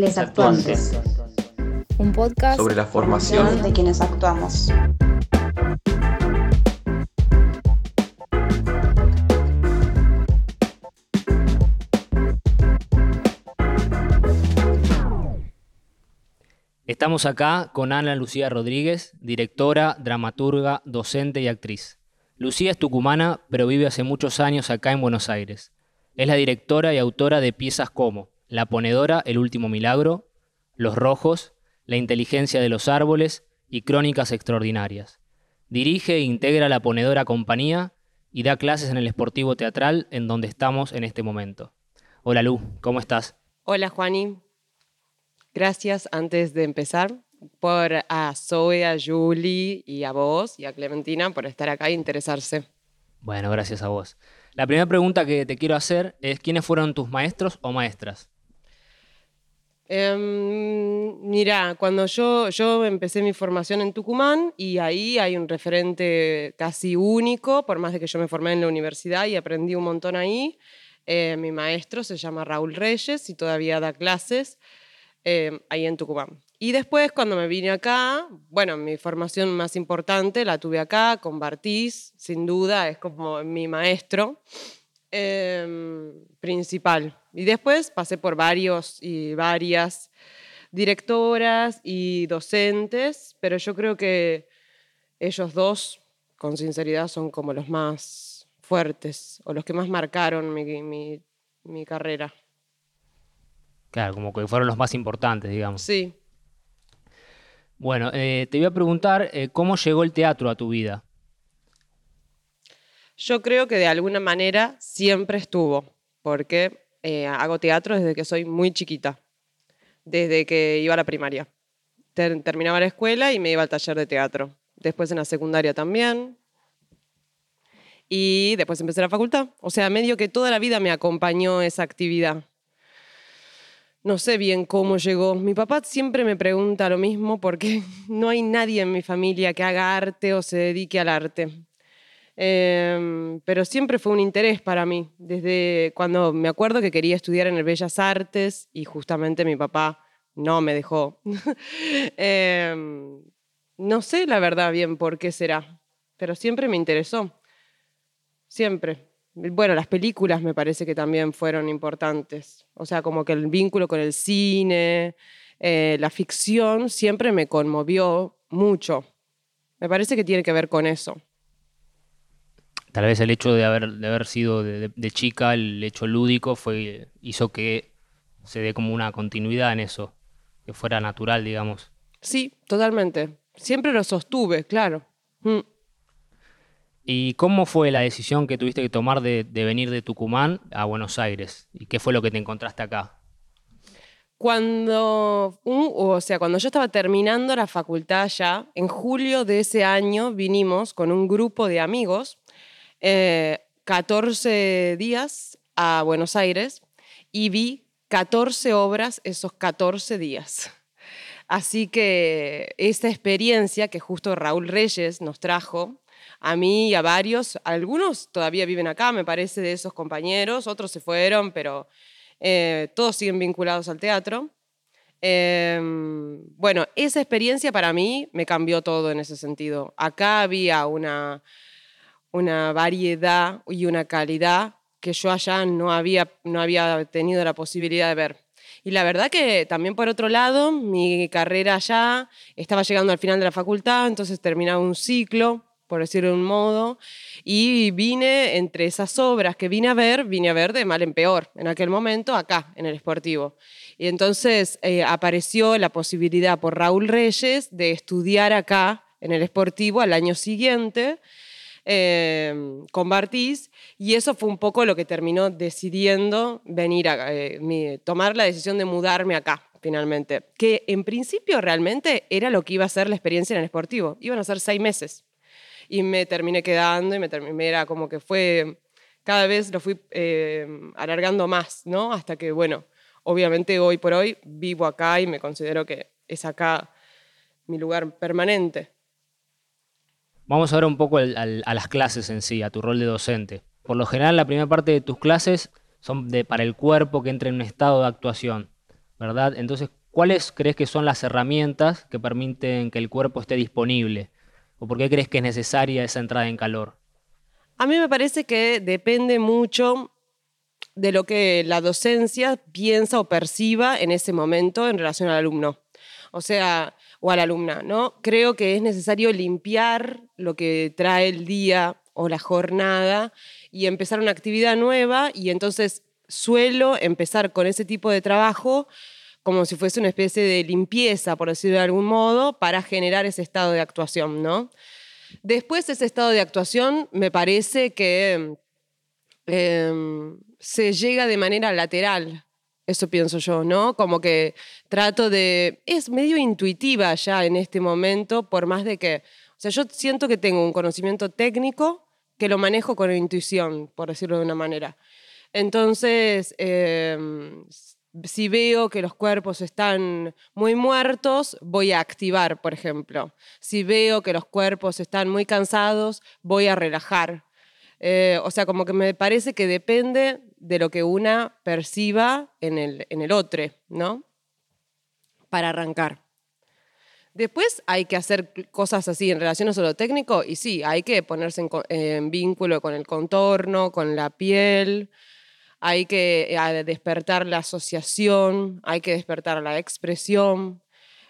Les Actuantes. Un podcast sobre la formación de quienes actuamos. Estamos acá con Ana Lucía Rodríguez, directora, dramaturga, docente y actriz. Lucía es tucumana, pero vive hace muchos años acá en Buenos Aires. Es la directora y autora de piezas como La Ponedora, El Último Milagro, Los Rojos, La Inteligencia de los Árboles y Crónicas Extraordinarias. Dirige e integra la Ponedora Compañía y da clases en el Esportivo Teatral en donde estamos en este momento. Hola Lu, ¿cómo estás? Hola Juani, gracias antes de empezar por a Zoe, a Julie y a vos y a Clementina por estar acá e interesarse. Bueno, gracias a vos. La primera pregunta que te quiero hacer es, ¿quiénes fueron tus maestros o maestras? Mira, cuando yo, yo empecé mi formación en Tucumán y ahí hay un referente casi único, por más de que yo me formé en la universidad y aprendí un montón ahí. Eh, mi maestro se llama Raúl Reyes y todavía da clases em, ahí en Tucumán. Y después, cuando me vine acá, bueno, mi formación más importante la tuve acá con Bartiz, sin duda, es como mi maestro eh, principal. Y después pasé por varios y varias directoras y docentes, pero yo creo que ellos dos, con sinceridad, son como los más fuertes o los que más marcaron mi, mi, mi carrera. Claro, como que fueron los más importantes, digamos. Sí. Bueno, eh, te voy a preguntar eh, cómo llegó el teatro a tu vida. Yo creo que de alguna manera siempre estuvo, porque eh, hago teatro desde que soy muy chiquita, desde que iba a la primaria. Ter- terminaba la escuela y me iba al taller de teatro. Después en la secundaria también. Y después empecé la facultad. O sea, medio que toda la vida me acompañó esa actividad. No sé bien cómo llegó. Mi papá siempre me pregunta lo mismo porque no hay nadie en mi familia que haga arte o se dedique al arte. Em, pero siempre fue un interés para mí, desde cuando me acuerdo que quería estudiar en el Bellas Artes y justamente mi papá no me dejó. Em, no sé la verdad bien por qué será, pero siempre me interesó, siempre. Bueno, las películas me parece que también fueron importantes, o sea, como que el vínculo con el cine, eh, la ficción siempre me conmovió mucho. Me parece que tiene que ver con eso. Tal vez el hecho de haber, de haber sido de, de- de chica, el hecho lúdico, fue, hizo que se dé como una continuidad en eso, que fuera natural, digamos. Sí, totalmente. Siempre lo sostuve, claro. Mm. ¿Y cómo fue la decisión que tuviste que tomar de, de venir de Tucumán a Buenos Aires? ¿Y qué fue lo que te encontraste acá? Cuando, o sea, cuando yo estaba terminando la facultad ya, en julio de ese año vinimos con un grupo de amigos, eh, 14 días a Buenos Aires y vi 14 obras esos 14 días. Así que esta experiencia que justo Raúl Reyes nos trajo, a mí y a varios, algunos todavía viven acá, me parece, de esos compañeros, otros se fueron, pero eh, todos siguen vinculados al teatro. Eh, bueno, esa experiencia para mí me cambió todo en ese sentido. Acá había una, una variedad y una calidad que yo allá no había, no había tenido la posibilidad de ver. Y la verdad que también por otro lado, mi carrera allá estaba llegando al final de la facultad, entonces terminaba un ciclo, por decirlo de un modo, y vine entre esas obras que vine a ver, vine a ver de mal en peor, en aquel momento acá, en el Esportivo. Y entonces eh, apareció la posibilidad por Raúl Reyes de estudiar acá, en el Esportivo, al año siguiente, eh, con Bartiz, y eso fue un poco lo que terminó decidiendo venir a eh, mi- tomar la decisión de mudarme acá, finalmente. Que en principio realmente era lo que iba a ser la experiencia en el Esportivo. Iban a ser seis meses. Y me terminé quedando y me terminé, era como que fue, cada vez lo fui eh, alargando más, ¿no? Hasta que, bueno, obviamente hoy por hoy vivo acá y me considero que es acá mi lugar permanente. Vamos ahora un poco a las clases en sí, a tu rol de docente. Por lo general, la primera parte de tus clases son de, para el cuerpo que entra en un estado de actuación. ¿verdad? Entonces, ¿cuáles crees que son las herramientas que permiten que el cuerpo esté disponible? ¿O por qué crees que es necesaria esa entrada en calor? A mí me parece que depende mucho de lo que la docencia piensa o perciba en ese momento en relación al alumno. O sea, o a la alumna, ¿no? Creo que es necesario limpiar lo que trae el día o la jornada y empezar una actividad nueva y entonces suelo empezar con ese tipo de trabajo como si fuese una especie de limpieza, por decirlo de algún modo, para generar ese estado de actuación, ¿no? Después ese estado de actuación me parece que em, se llega de manera lateral, eso pienso yo, ¿no? Como que trato de... Es medio intuitiva ya en este momento, por más de que... O sea, yo siento que tengo un conocimiento técnico que lo manejo con intuición, por decirlo de una manera. Entonces, em, si veo que los cuerpos están muy muertos, voy a activar, por ejemplo. Si veo que los cuerpos están muy cansados, voy a relajar. Eh, o sea, como que me parece que depende de lo que una perciba en el, en el otro, ¿no? Para arrancar. Después hay que hacer cosas así en relación a lo técnico y sí, hay que ponerse en, vínculo con el contorno, con la piel, hay que despertar la asociación, hay que despertar la expresión,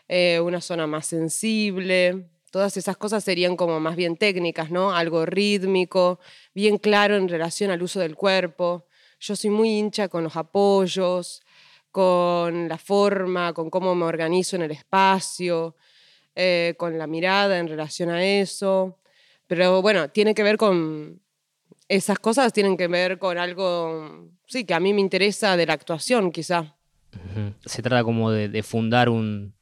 eh, una zona más sensible. Todas esas cosas serían como más bien técnicas, ¿no? Algo rítmico, bien claro en relación al uso del cuerpo. Yo soy muy hincha con los apoyos, con la forma, con cómo me organizo en el espacio, eh, con la mirada en relación a eso. Pero bueno, tiene que ver con... Esas cosas tienen que ver con algo, sí, que a mí me interesa de la actuación, quizá. Se trata como de, fundar un,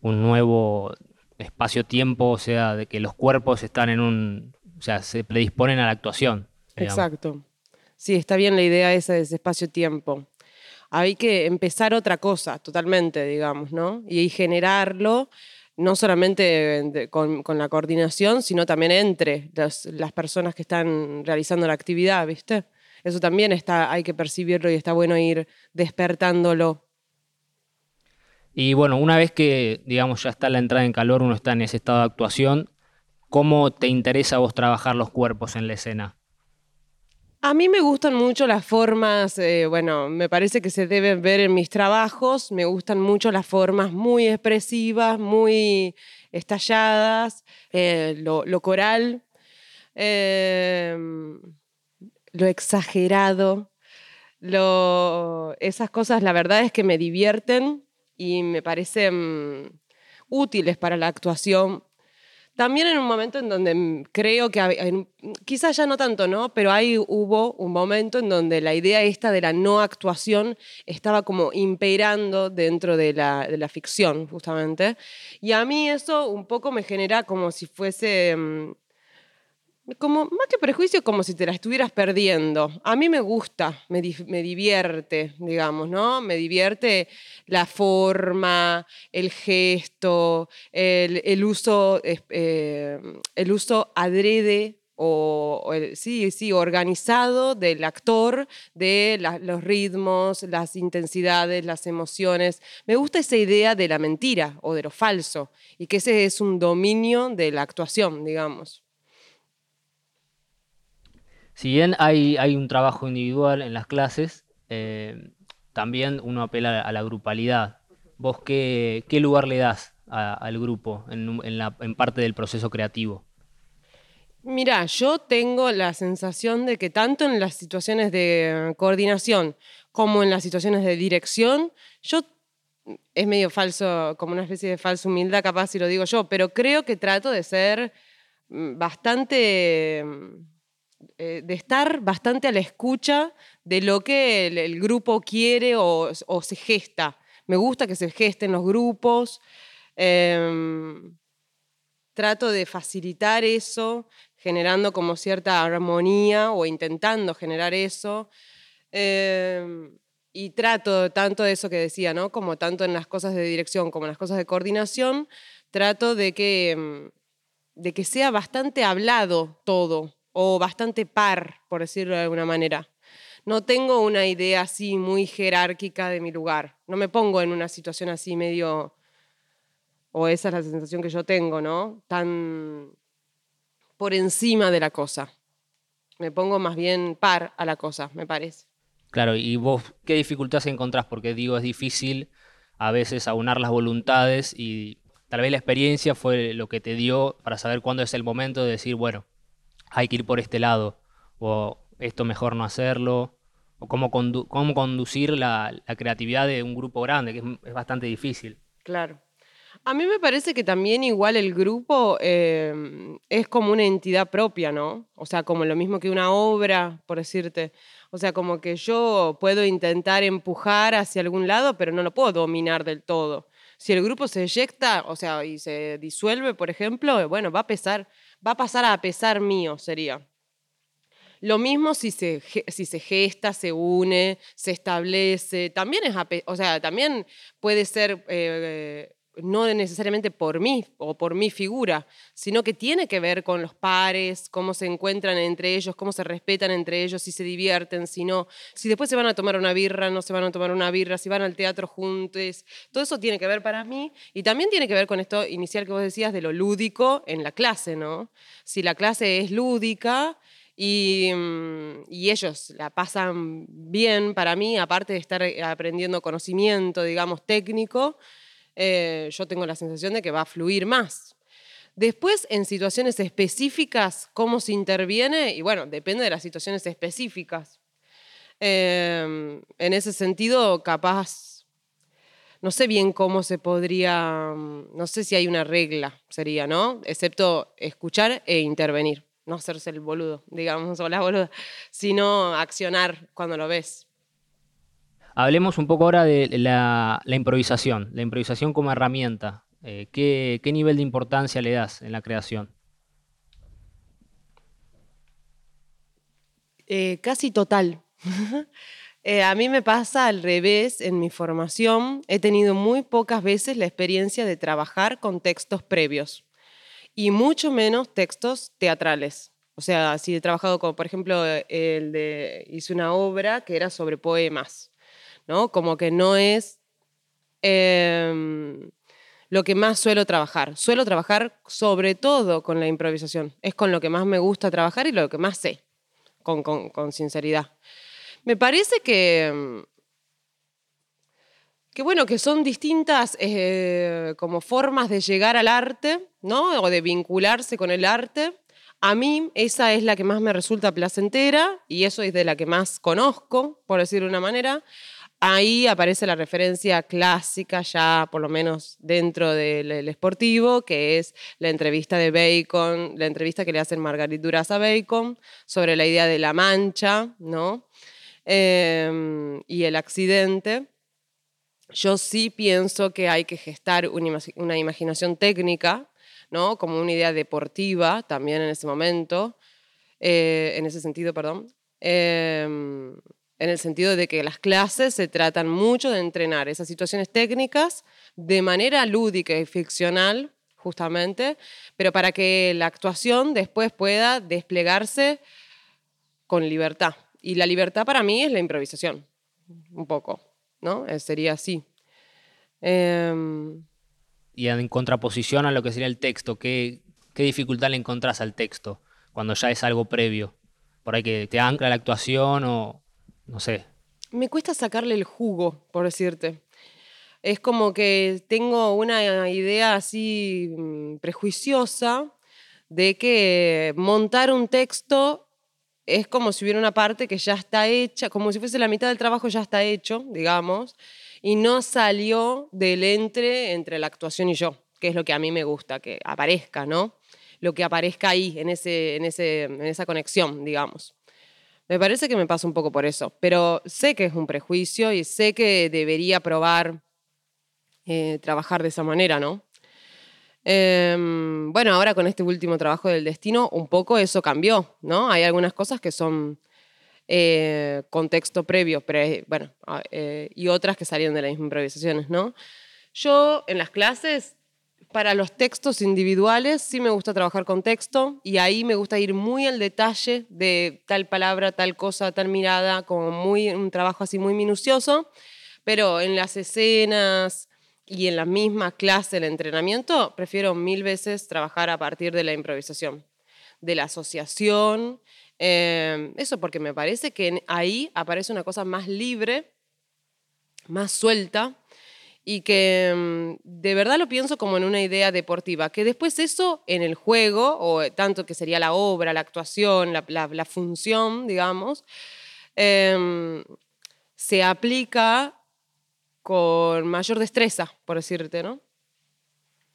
un nuevo espacio-tiempo, o sea, de que los cuerpos están en un, o sea, se predisponen a la actuación. Exacto. Sí, está bien la idea esa de ese espacio-tiempo. Hay que empezar otra cosa totalmente, digamos, ¿no? Y generarlo no solamente con, la coordinación, sino también entre las, personas que están realizando la actividad, ¿viste? Eso también está, hay que percibirlo y está bueno ir despertándolo. Y bueno, una vez que, digamos, ya está la entrada en calor, uno está en ese estado de actuación, ¿cómo te interesa a vos trabajar los cuerpos en la escena? A mí me gustan mucho las formas, eh, bueno, me parece que se deben ver en mis trabajos, me gustan mucho las formas muy expresivas, muy estalladas, eh, lo, coral, em, lo exagerado, esas cosas la verdad es que me divierten y me parecen útiles para la actuación también en un momento en donde mm, creo que, quizás ya no tanto, ¿no? Pero ahí hubo un momento en donde la idea esta de la no actuación estaba como imperando dentro de la, de la ficción, justamente. Y a mí eso un poco me genera como si fuese mm, como, más que prejuicio, como si te la estuvieras perdiendo. A mí me gusta, me, divierte, digamos, ¿no? Me divierte la forma, el gesto, el, uso, eh, el uso adrede o, sí, sí, organizado del actor, de los ritmos, las intensidades, las emociones. Me gusta esa idea de la mentira o de lo falso y que ese es un dominio de la actuación, digamos. Si bien hay, un trabajo individual en las clases, eh, también uno apela a la grupalidad. ¿Vos qué, lugar le das al grupo en, en, parte del proceso creativo? Mira, yo tengo la sensación de que tanto en las situaciones de coordinación como en las situaciones de dirección, yo es medio falso, como una especie de falsa humildad, capaz si lo digo yo, pero creo que trato de ser mm, bastante eh, de estar bastante a la escucha de lo que el, grupo quiere o, se gesta. Me gusta que se gesten los grupos. Em, trato de facilitar eso, generando como cierta armonía o intentando generar eso. Em, y trato tanto de eso que decía, ¿no? Como tanto en las cosas de dirección como en las cosas de coordinación, trato de que, em, de que sea bastante hablado todo, o bastante par, por decirlo de alguna manera. no tengo una idea así muy jerárquica de mi lugar. No me pongo en una situación así medio, o esa es la sensación que yo tengo, ¿no? Tan por encima de la cosa. Me pongo más bien par a la cosa, me parece. Claro, y vos, ¿qué dificultades encontrás? Porque digo, es difícil a veces aunar las voluntades y tal vez la experiencia fue lo que te dio para saber cuándo es el momento de decir, bueno, hay que ir por este lado, o esto mejor no hacerlo, o cómo, cómo conducir la, creatividad de un grupo grande, que es, bastante difícil. Claro. A mí me parece que también igual el grupo em, es como una entidad propia, ¿no? O sea, como lo mismo que una obra, por decirte. O sea, como que yo puedo intentar empujar hacia algún lado, pero no lo puedo dominar del todo. Si el grupo se eyecta, o sea, y se disuelve, por ejemplo, bueno, va a pesar, va a pasar a pesar mío, sería. Lo mismo si se, gesta, se une, se establece, también es, o sea, también puede ser eh, no necesariamente por mí o por mi figura, sino que tiene que ver con los pares, cómo se encuentran entre ellos, cómo se respetan entre ellos, si se divierten, si no, si después se van a tomar una birra, no se van a tomar una birra, si van al teatro juntos, todo eso tiene que ver para mí y también tiene que ver con esto inicial que vos decías de lo lúdico en la clase, ¿no? Si la clase es lúdica, y, mm, y, ellos la pasan bien para mí, aparte de estar aprendiendo conocimiento, digamos, técnico, eh, yo tengo la sensación de que va a fluir más. Después, en situaciones específicas, cómo se interviene, y bueno, depende de las situaciones específicas. Em, en ese sentido, capaz, no sé bien cómo se podría, no sé si hay una regla, sería, ¿no? Excepto escuchar e intervenir, no hacerse el boludo, digamos, o la boluda, sino accionar cuando lo ves. Hablemos un poco ahora de la, improvisación, la improvisación como herramienta. Eh, ¿qué, nivel de importancia le das en la creación? Eh, casi total. Eh, a mí me pasa al revés en mi formación. He tenido muy pocas veces la experiencia de trabajar con textos previos y mucho menos textos teatrales. O sea, si he trabajado con, por ejemplo, el de, hice una obra que era sobre poemas ¿no? Como que no es em, lo que más suelo trabajar. Suelo trabajar sobre todo con la improvisación. Es con lo que más me gusta trabajar y lo que más sé, con, sinceridad. Me parece que, em, que, bueno, que son distintas eh, como formas de llegar al arte, ¿no? O de vincularse con el arte. A mí esa es la que más me resulta placentera y eso es de la que más conozco, por decir de una manera. Ahí aparece la referencia clásica ya, por lo menos dentro del esportivo, que es la entrevista de Bacon, la entrevista que le hacen Margarit Duras a Bacon sobre la idea de la mancha, ¿no? Em, y el accidente. Yo sí pienso que hay que gestar una, imaginación técnica, ¿no? Como una idea deportiva también en ese momento, eh, en ese sentido, perdón. Em, en el sentido de que las clases se tratan mucho de entrenar esas situaciones técnicas de manera lúdica y ficcional, justamente, pero para que la actuación después pueda desplegarse con libertad. Y la libertad para mí es la improvisación, un poco, ¿no? Eh, sería así. Em, y en contraposición a lo que sería el texto, ¿qué, ¿qué dificultad le encontrás al texto cuando ya es algo previo? Por ahí que te ancla la actuación o, no sé. Me cuesta sacarle el jugo, por decirte. Es como que tengo una idea así mm, prejuiciosa de que montar un texto es como si hubiera una parte que ya está hecha, como si fuese la mitad del trabajo ya está hecho, digamos, y no salió del entre entre la actuación y yo, que es lo que a mí me gusta, que aparezca, ¿no? Lo que aparezca ahí, en, ese, en, ese, en esa conexión, digamos. Me parece que me pasa un poco por eso, pero sé que es un prejuicio y sé que debería probar eh, trabajar de esa manera, ¿no? Em, bueno, ahora con este último trabajo del destino, un poco eso cambió, ¿no? Hay algunas cosas que son eh, contexto previo, bueno, eh, y otras que salieron de las improvisaciones, ¿no? Yo en las clases Para los textos individuales sí me gusta trabajar con texto y ahí me gusta ir muy al detalle de tal palabra, tal cosa, tal mirada, como muy un trabajo así muy minucioso, pero en las escenas y en la misma clase, el entrenamiento, prefiero mil veces trabajar a partir de la improvisación, de la asociación, eh, eso porque me parece que ahí aparece una cosa más libre, más suelta y que mm, de verdad lo pienso como en una idea deportiva, que después eso en el juego, o tanto que sería la obra, la actuación, la, función, digamos, em, se aplica con mayor destreza, por decirte, ¿no?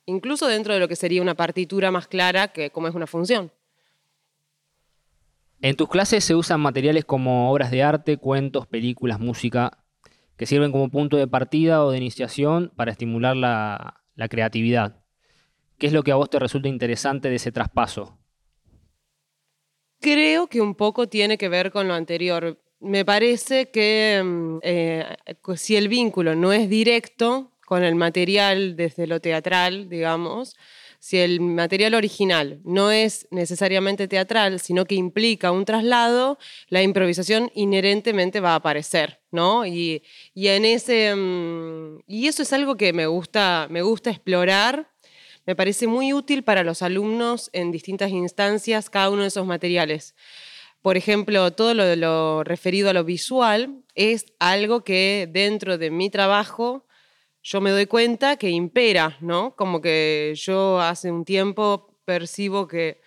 Incluso dentro de lo que sería una partitura más clara que como es una función. En tus clases se usan materiales como obras de arte, cuentos, películas, música que sirven como punto de partida o de iniciación para estimular la, creatividad. ¿Qué es lo que a vos te resulta interesante de ese traspaso? Creo que un poco tiene que ver con lo anterior. Me parece que mm, eh, si el vínculo no es directo con el material desde lo teatral, digamos, si el material original no es necesariamente teatral, sino que implica un traslado, la improvisación inherentemente va a aparecer, ¿no? Y, en ese, mm, y eso es algo que me gusta, me gusta explorar. Me parece muy útil para los alumnos en distintas instancias cada uno de esos materiales. Por ejemplo, todo lo, lo referido a lo visual es algo que dentro de mi trabajo yo me doy cuenta que impera, ¿no? Como que yo hace un tiempo percibo que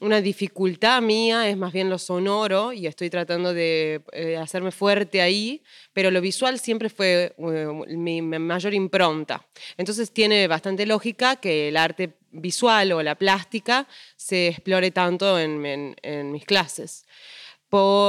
una dificultad mía es más bien lo sonoro y estoy tratando de eh, hacerme fuerte ahí, pero lo visual siempre fue eh, mi, mayor impronta. Entonces tiene bastante lógica que el arte visual o la plástica se explore tanto en mis clases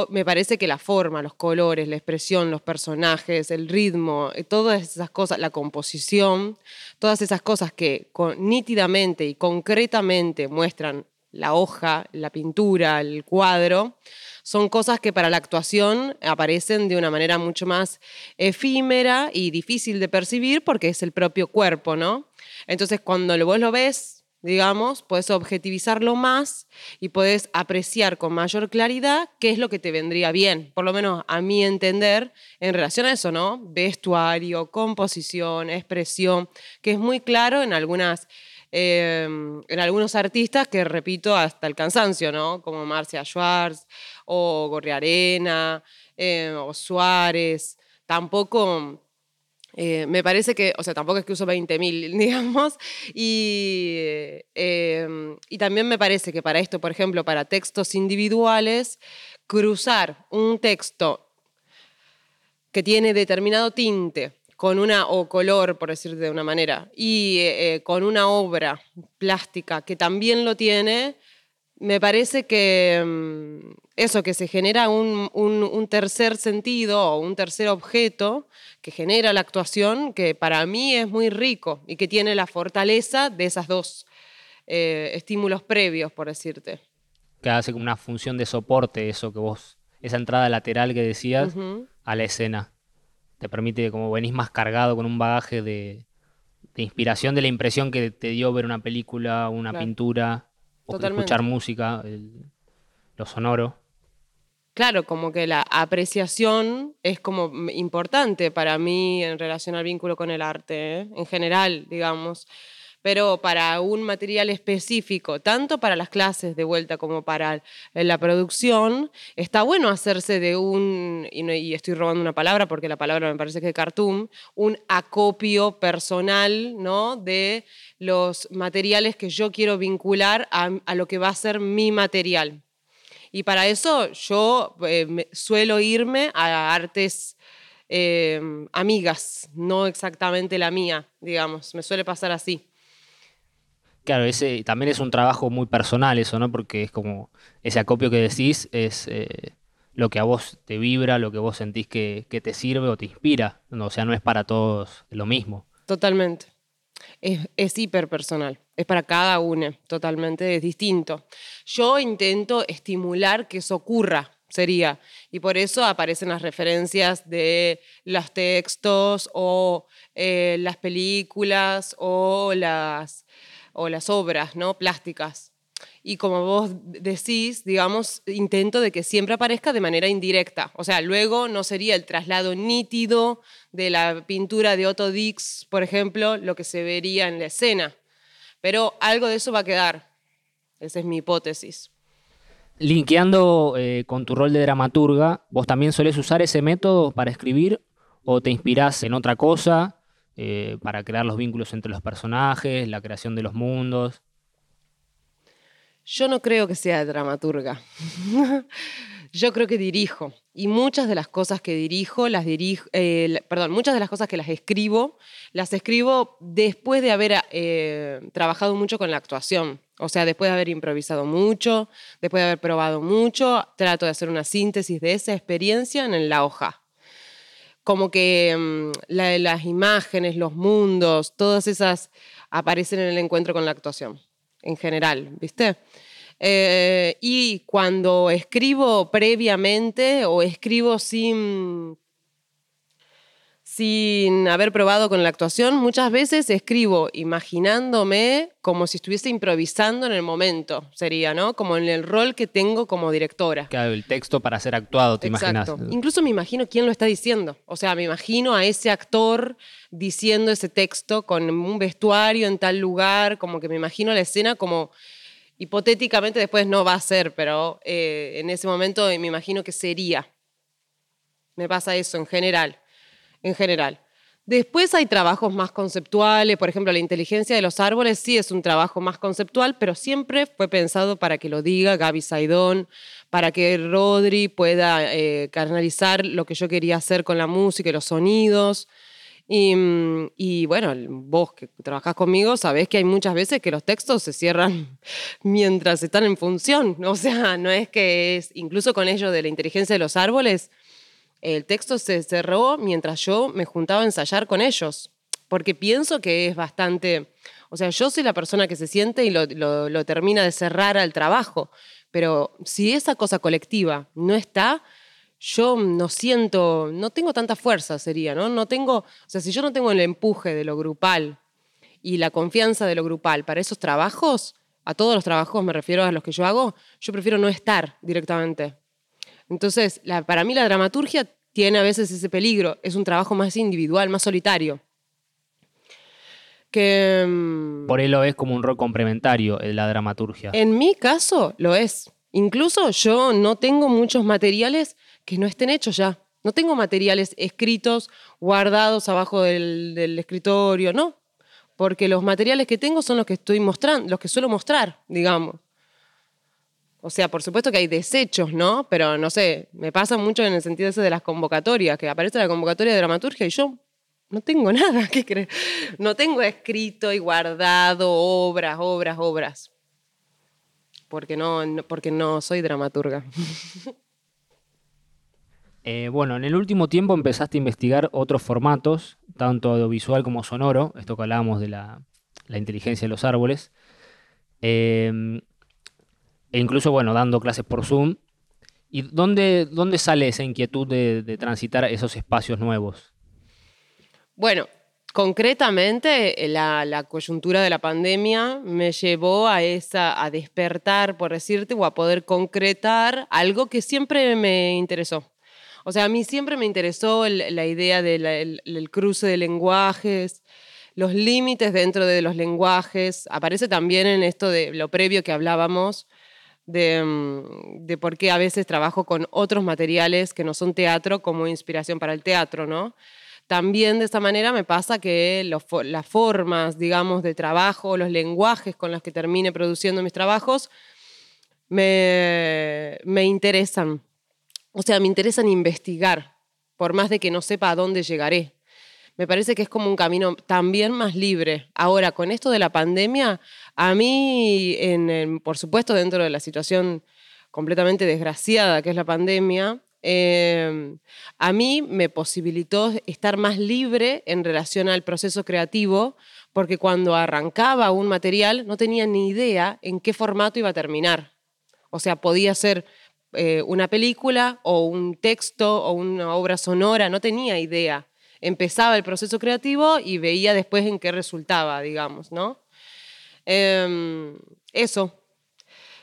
me parece que la forma, los colores, la expresión, los personajes, el ritmo, eh, todas esas cosas, la composición, todas esas cosas que nítidamente y concretamente muestran la hoja, la pintura, el cuadro, son cosas que para la actuación aparecen de una manera mucho más efímera y difícil de percibir porque es el propio cuerpo, ¿no? Entonces cuando vos lo ves digamos, puedes objetivizarlo más y puedes apreciar con mayor claridad qué es lo que te vendría bien, por lo menos a mi entender, en relación a eso, ¿no? Vestuario, composición, expresión, que es muy claro en algunas... Em, en algunos artistas que repito hasta el cansancio, ¿no? Como Marcia Schwartz o Gorriarena eh, o Suárez. Tampoco eh, me parece que, o sea, tampoco es que uso 20.000, digamos, y, em, y también me parece que para esto, por ejemplo, para textos individuales, cruzar un texto que tiene determinado tinte con una, o color, por decir de una manera, y eh, eh, con una obra plástica que también lo tiene, me parece que mm, eso, que se genera un, tercer sentido o un tercer objeto que genera la actuación, que para mí es muy rico y que tiene la fortaleza de esos dos eh, estímulos previos, por decirte. Que hace como una función de soporte eso que vos, esa entrada lateral que decías a la escena. Te permite, como venís más cargado con un bagaje de, inspiración de la impresión que te dio ver una película, una pintura o escuchar música, lo sonoro. Claro, como que la apreciación es como importante para mí en relación al vínculo con el arte, ¿eh? en general, digamos pero para un material específico, tanto para las clases de vuelta como para la producción, está bueno hacerse de un, y, estoy robando una palabra porque la palabra me parece que es cartoon, un acopio personal ¿no? de los materiales que yo quiero vincular a, lo que va a ser mi material. Y para eso yo eh, suelo irme a artes eh, amigas, no exactamente la mía, digamos, me suele pasar así. Claro, ese también es un trabajo muy personal eso, ¿no? Porque es como ese acopio que decís es eh, lo que a vos te vibra, lo que vos sentís que, te sirve o te inspira. O sea, no es para todos lo mismo. Totalmente. Es, es hiper personal. Es para cada uno, totalmente es distinto. Yo intento estimular que eso ocurra, sería. Y por eso aparecen las referencias de los textos o eh, las películas o las, o las obras ¿no? plásticas. Y como vos decís, digamos, intento de que siempre aparezca de manera indirecta. O sea, luego no sería el traslado nítido de la pintura de Otto Dix, por ejemplo, lo que se vería en la escena. Pero algo de eso va a quedar. Esa es mi hipótesis. Linkeando eh, con tu rol de dramaturga, ¿vos también solés usar ese método para escribir o te inspirás en otra cosa eh, para crear los vínculos entre los personajes, la creación de los mundos? Yo no creo que sea dramaturga. Yo creo que dirijo. Y muchas de las cosas que dirijo, las dirijo, eh, perdón, muchas de las cosas que las escribo, las escribo después de haber eh, trabajado mucho con la actuación. O sea, después de haber improvisado mucho, después de haber probado mucho, trato de hacer una síntesis de esa experiencia en la hoja. Como que mm, las imágenes, los mundos, todas esas aparecen en el encuentro con la actuación, en general, ¿viste? Eh, y cuando escribo previamente o escribo sin, sin haber probado con la actuación, muchas veces escribo imaginándome como si estuviese improvisando en el momento, sería, ¿no? Como en el rol que tengo como directora. Claro, el texto para ser actuado, te imaginas. Incluso me imagino quién lo está diciendo. O sea, me imagino a ese actor diciendo ese texto con un vestuario en tal lugar, como que me imagino la escena como hipotéticamente después no va a ser, pero eh, en ese momento me imagino que sería. Me pasa eso en general, en general. Después hay trabajos más conceptuales, por ejemplo, la inteligencia de los árboles sí es un trabajo más conceptual, pero siempre fue pensado para que lo diga Gaby Saidón, para que Rodri pueda eh, canalizar lo que yo quería hacer con la música y los sonidos. Mm, y, bueno, vos que trabajás conmigo sabés que hay muchas veces que los textos se cierran mientras están en función. O sea, no es que es, incluso con ello de la inteligencia de los árboles, el texto se cerró mientras yo me juntaba a ensayar con ellos. Porque pienso que es bastante. O sea, yo soy la persona que se siente y lo, termina de cerrar al trabajo. Pero si esa cosa colectiva no está, yo no siento, no tengo tanta fuerza, sería, ¿no? No tengo, o sea, si yo no tengo el empuje de lo grupal y la confianza de lo grupal para esos trabajos, a todos los trabajos me refiero a los que yo hago, yo prefiero no estar directamente. Entonces, para mí la dramaturgia tiene a veces ese peligro, es un trabajo más individual, más solitario. Que, mm, Por él lo es como un rol complementario la dramaturgia. En mi caso lo es. Incluso yo no tengo muchos materiales que no estén hechos ya. No tengo materiales escritos, guardados abajo del, escritorio, no. Porque los materiales que tengo son los que estoy mostrando, los que suelo mostrar, digamos. O sea, por supuesto que hay desechos, ¿no? Pero no sé, me pasa mucho en el sentido ese de las convocatorias, que aparece la convocatoria de dramaturgia y yo no tengo nada, ¿qué crees? No tengo escrito y guardado obras, obras, obras. Porque no, porque no soy dramaturga. Eh, bueno, en el último tiempo empezaste a investigar otros formatos, tanto audiovisual como sonoro, esto que hablábamos de la, inteligencia de los árboles, em, e incluso, bueno, dando clases por Zoom. ¿Y dónde, dónde sale esa inquietud de, transitar esos espacios nuevos? Bueno, concretamente la, la, coyuntura de la pandemia me llevó a esa, a despertar, por decirte, o a poder concretar algo que siempre me interesó. O sea, a mí siempre me interesó la idea del cruce de lenguajes, los límites dentro de los lenguajes. Aparece también en esto de lo previo que hablábamos, de, mm, de, por qué a veces trabajo con otros materiales que no son teatro como inspiración para el teatro, ¿no? También de esta manera me pasa que las formas, digamos, de trabajo, los lenguajes con los que termine produciendo mis trabajos, me, me interesan. O sea, me interesa investigar, por más de que no sepa a dónde llegaré. Me parece que es como un camino también más libre. Ahora, con esto de la pandemia, a mí, por supuesto, dentro de la situación completamente desgraciada que es la pandemia, em, a mí me posibilitó estar más libre en relación al proceso creativo, porque cuando arrancaba un material no tenía ni idea en qué formato iba a terminar. O sea, podía ser eh, una película o un texto o una obra sonora, no tenía idea. Empezaba el proceso creativo y veía después en qué resultaba, digamos, ¿no? Em, eso.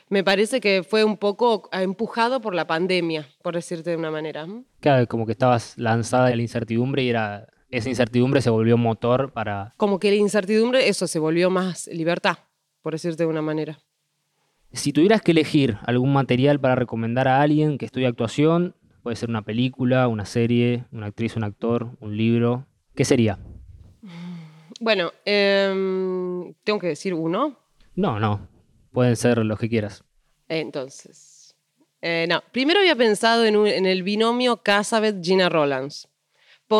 Me parece que fue un poco empujado por la pandemia, por decirte de una manera. Claro, como que estabas lanzada en la incertidumbre y era esa incertidumbre se volvió motor para... Como que la incertidumbre, eso se volvió más libertad, por decirte de una manera. Si tuvieras que elegir algún material para recomendar a alguien que estudie actuación, puede ser una película, una serie, una actriz, un actor, un libro, ¿qué sería? Bueno, em, tengo que decir uno. No, no, pueden ser los que quieras. Entonces, eh, no, primero había pensado en, en el binomio Casabeth-Gina Rollins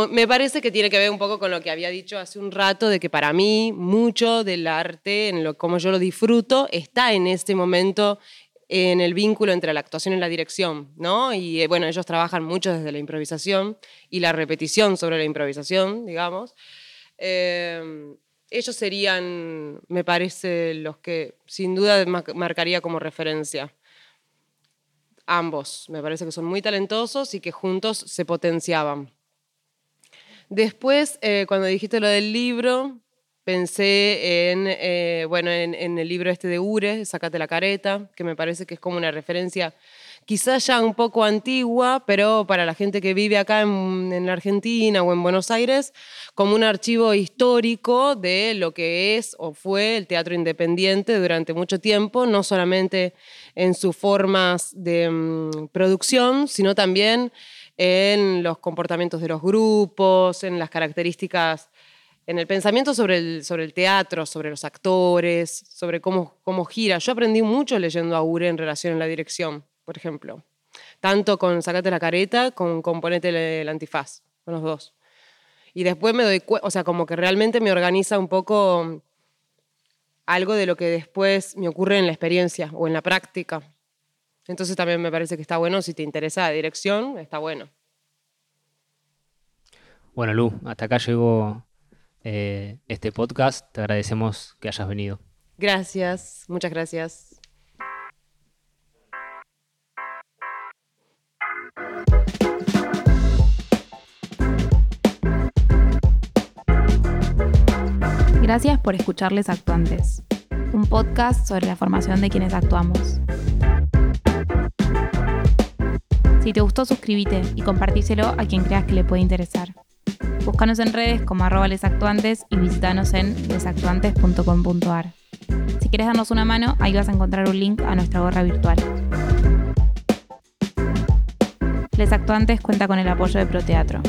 me parece que tiene que ver un poco con lo que había dicho hace un rato, de que para mí mucho del arte, en lo como yo lo disfruto, está en este momento en el vínculo entre la actuación y la dirección, ¿no? Y eh, bueno, ellos trabajan mucho desde la improvisación y la repetición sobre la improvisación, digamos. Em, ellos serían, me parece, los que sin duda marcaría como referencia. Ambos, me parece que son muy talentosos y que juntos se potenciaban. Después, eh, cuando dijiste lo del libro, pensé en, eh, bueno, en, el libro este de Ure, Sácate la careta, que me parece que es como una referencia quizás ya un poco antigua, pero para la gente que vive acá en, en, la Argentina o en Buenos Aires, como un archivo histórico de lo que es o fue el teatro independiente durante mucho tiempo, no solamente en sus formas de mm, producción, sino también en los comportamientos de los grupos, en las características, en el pensamiento sobre el, sobre el teatro, sobre los actores, sobre cómo, cómo gira. Yo aprendí mucho leyendo a Ure en relación a la dirección, por ejemplo. Tanto con Sacate la careta, con Componete el antifaz, con los dos. Y después me doy cuenta, o sea, como que realmente me organiza un poco algo de lo que después me ocurre en la experiencia o en la práctica. Entonces también me parece que está bueno, si te interesa la dirección, está bueno. Bueno, Lu, hasta acá llegó eh, este podcast. Te agradecemos que hayas venido. Gracias, muchas gracias. Gracias por escucharles Actuantes, un podcast sobre la formación de quienes actuamos. Si te gustó, suscríbete y compartíselo a quien creas que le puede interesar. Búscanos en redes como arroba lesactuantes y visitanos en lesactuantes.com.ar. Si quieres darnos una mano, ahí vas a encontrar un link a nuestra gorra virtual. Les Actuantes cuenta con el apoyo de Proteatro,